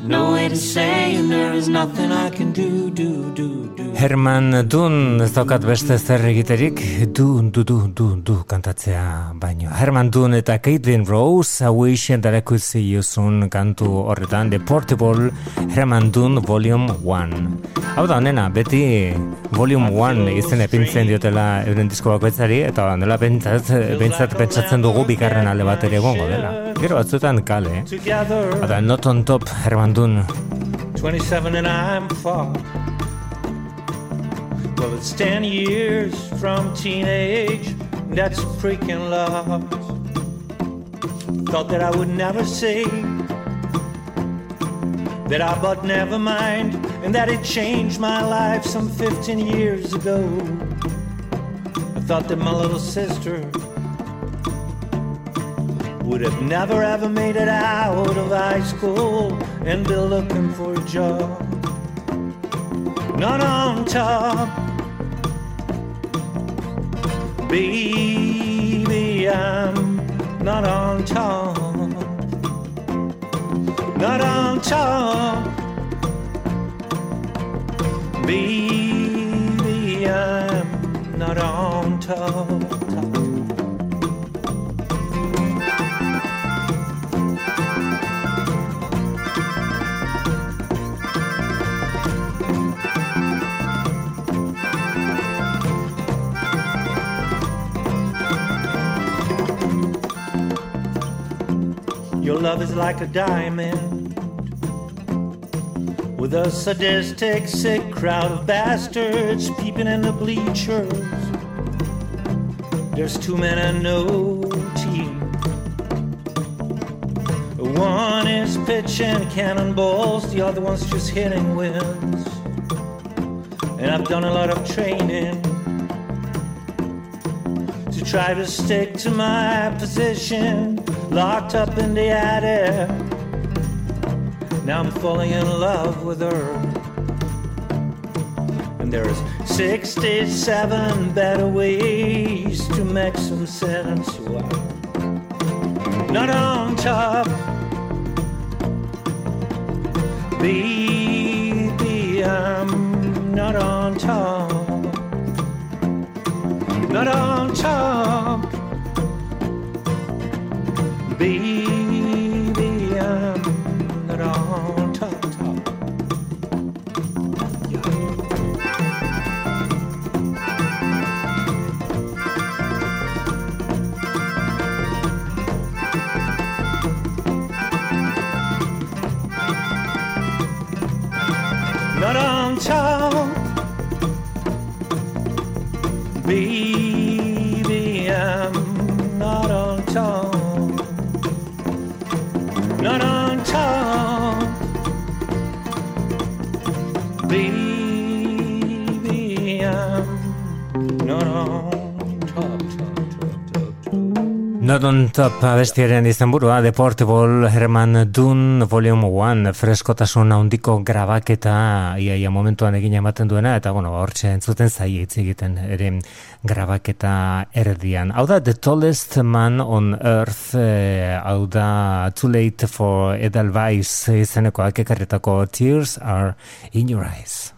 No way to say, and there is nothing I can do, do, do, do. Herman Dun ez daukat beste zer egiterik. Dun, du, du, du, du kantatzea baino. Herman Dun eta Caitlin Rose I wish that I could see you soon kantu horretan The Portable Herman Dun Volume 1 Hau da honena, beti Volume 1 izen epintzen diotela euren disko bakoitzari eta dela bentsat, bentsat pentsatzen dugu bikarren alde bat ere egongo dela. Gero batzuetan kale? Together, Eta Not on Top Herman Dun. 27 and I'm far. Well, it's 10 years from teenage, that's freaking love. Thought that I would never say that I but never mind, and that it changed my life some 15 years ago. I thought that my little sister would have never ever made it out of high school and be looking for a job. Not on top, baby, I'm not on top. Not on top, baby, I'm not on top. Your love is like a diamond with a sadistic, sick crowd of bastards peeping in the bleachers. There's two men and no team. One is pitching cannonballs, the other one's just hitting wins. And I've done a lot of training to try to stick to my position, locked up in the attic. Now I'm falling in love with her. And there's 67 better ways to make some sense. Well, not on top, baby, I'm um, not on top not on top be. On top, abestiaren izenburua The Portable Herman Dun Volume 1 freskotasun handiko grabaketa iaia momentuan egin ematen duena eta bueno, hortxe entzuten zai hitz egiten ere grabaketa erdian. Hau da The Tallest Man on Earth eh, hau da Too Late for Edelweiss izenekoak ekarretako Tears are in your eyes.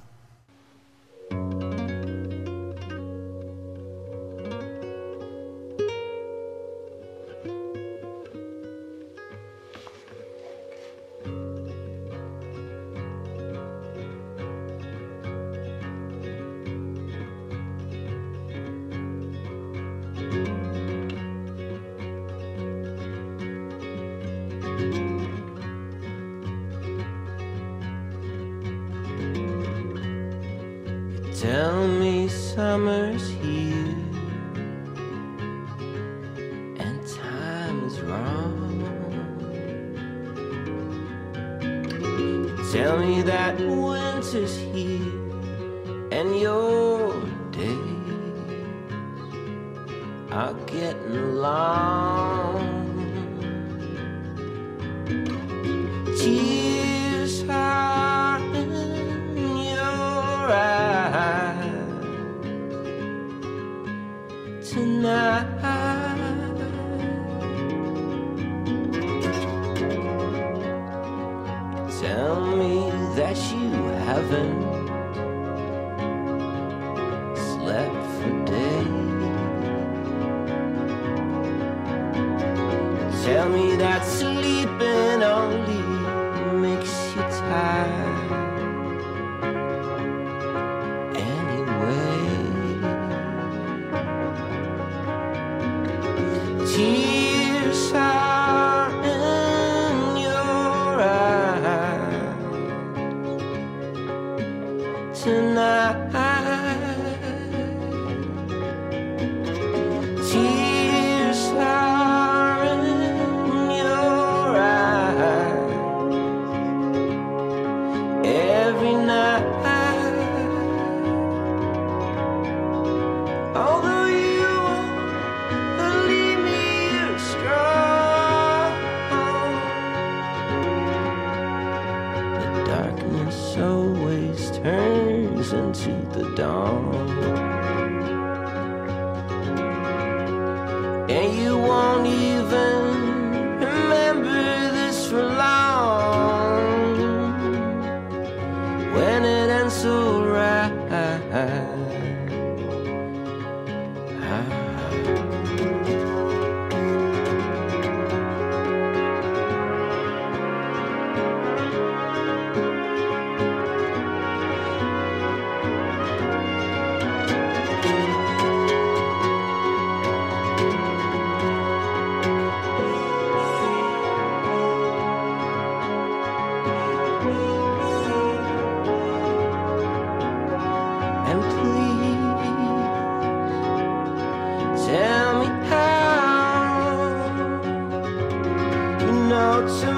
out to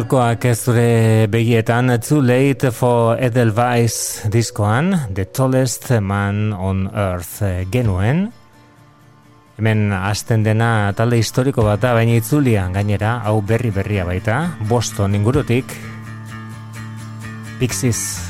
Malkoak ez zure begietan Too Late for Edelweiss diskoan The Tallest Man on Earth genuen Hemen hasten dena talde historiko bat da, baina itzulian gainera, hau berri berria baita, Boston ingurutik, Pixies.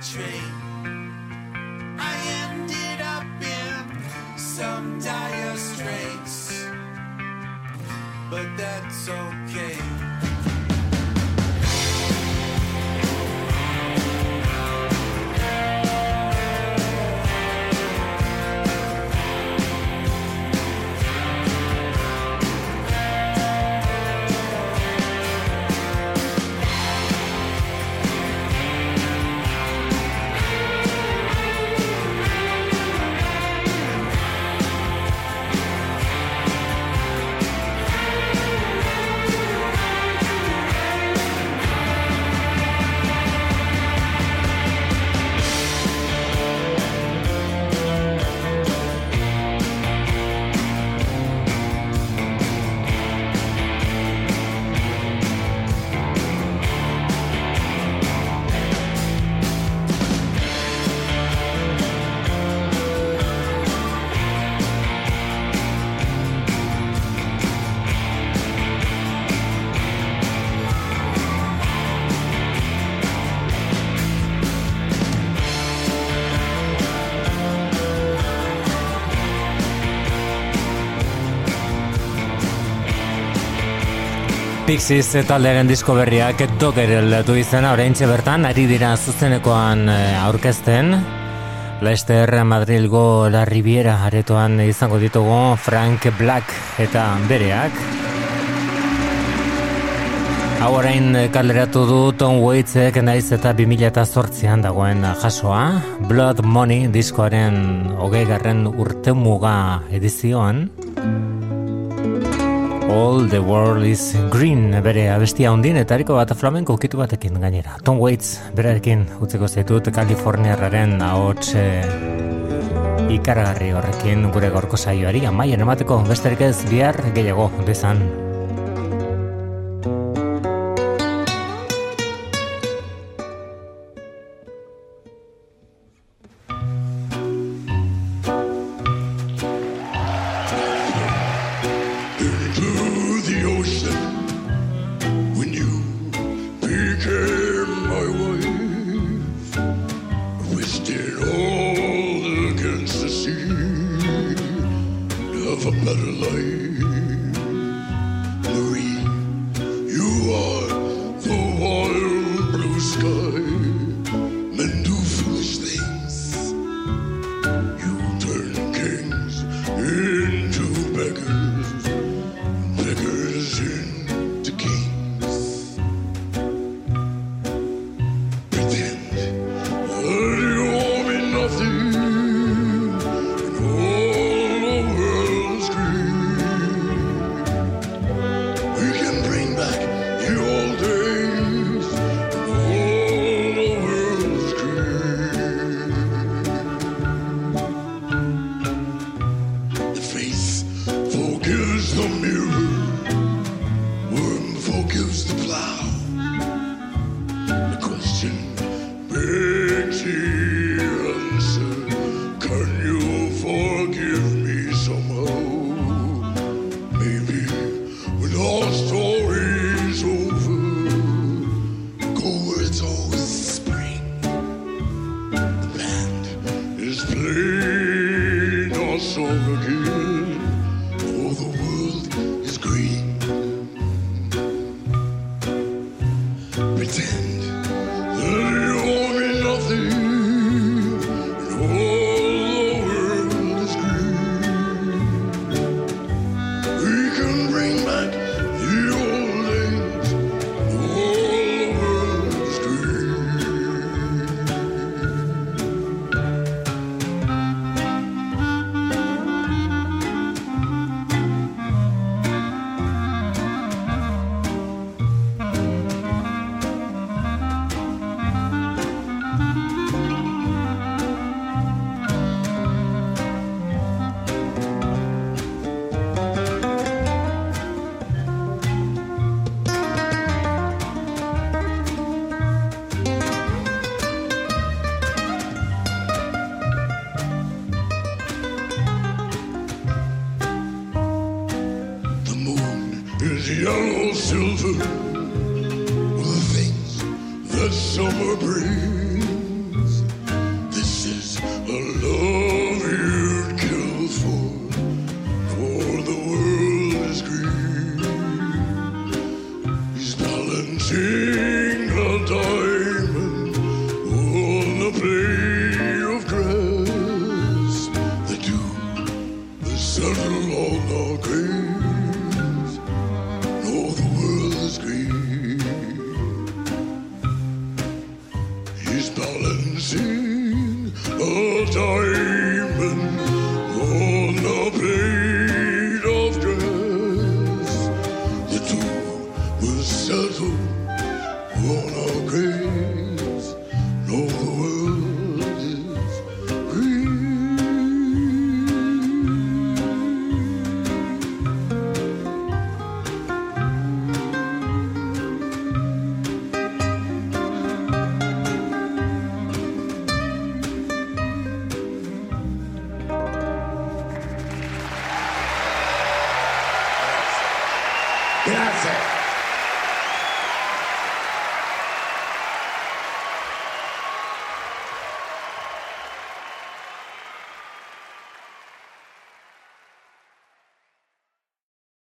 Titrate. I ended up in some dire straits, but that's okay. Pixies taldearen disko berriak Dogger aldatu izena oraintxe bertan ari dira zuzenekoan eh, aurkezten. Leicester Madrilgo La Riviera aretoan izango ditugu Frank Black eta bereak. Hau orain kaleratu du Tom Waitsek naiz eta 2008an dagoen jasoa. Blood Money diskoaren hogei garren urte muga edizioan. All the world is green bere abestia ondin eta hariko bat flamenko ukitu batekin gainera. Tom Waits berarekin utzeko zaitut Kaliforniarraren ahots eh, ikaragarri horrekin gure gorko saioari amaien emateko besterik ez bihar gehiago dezan.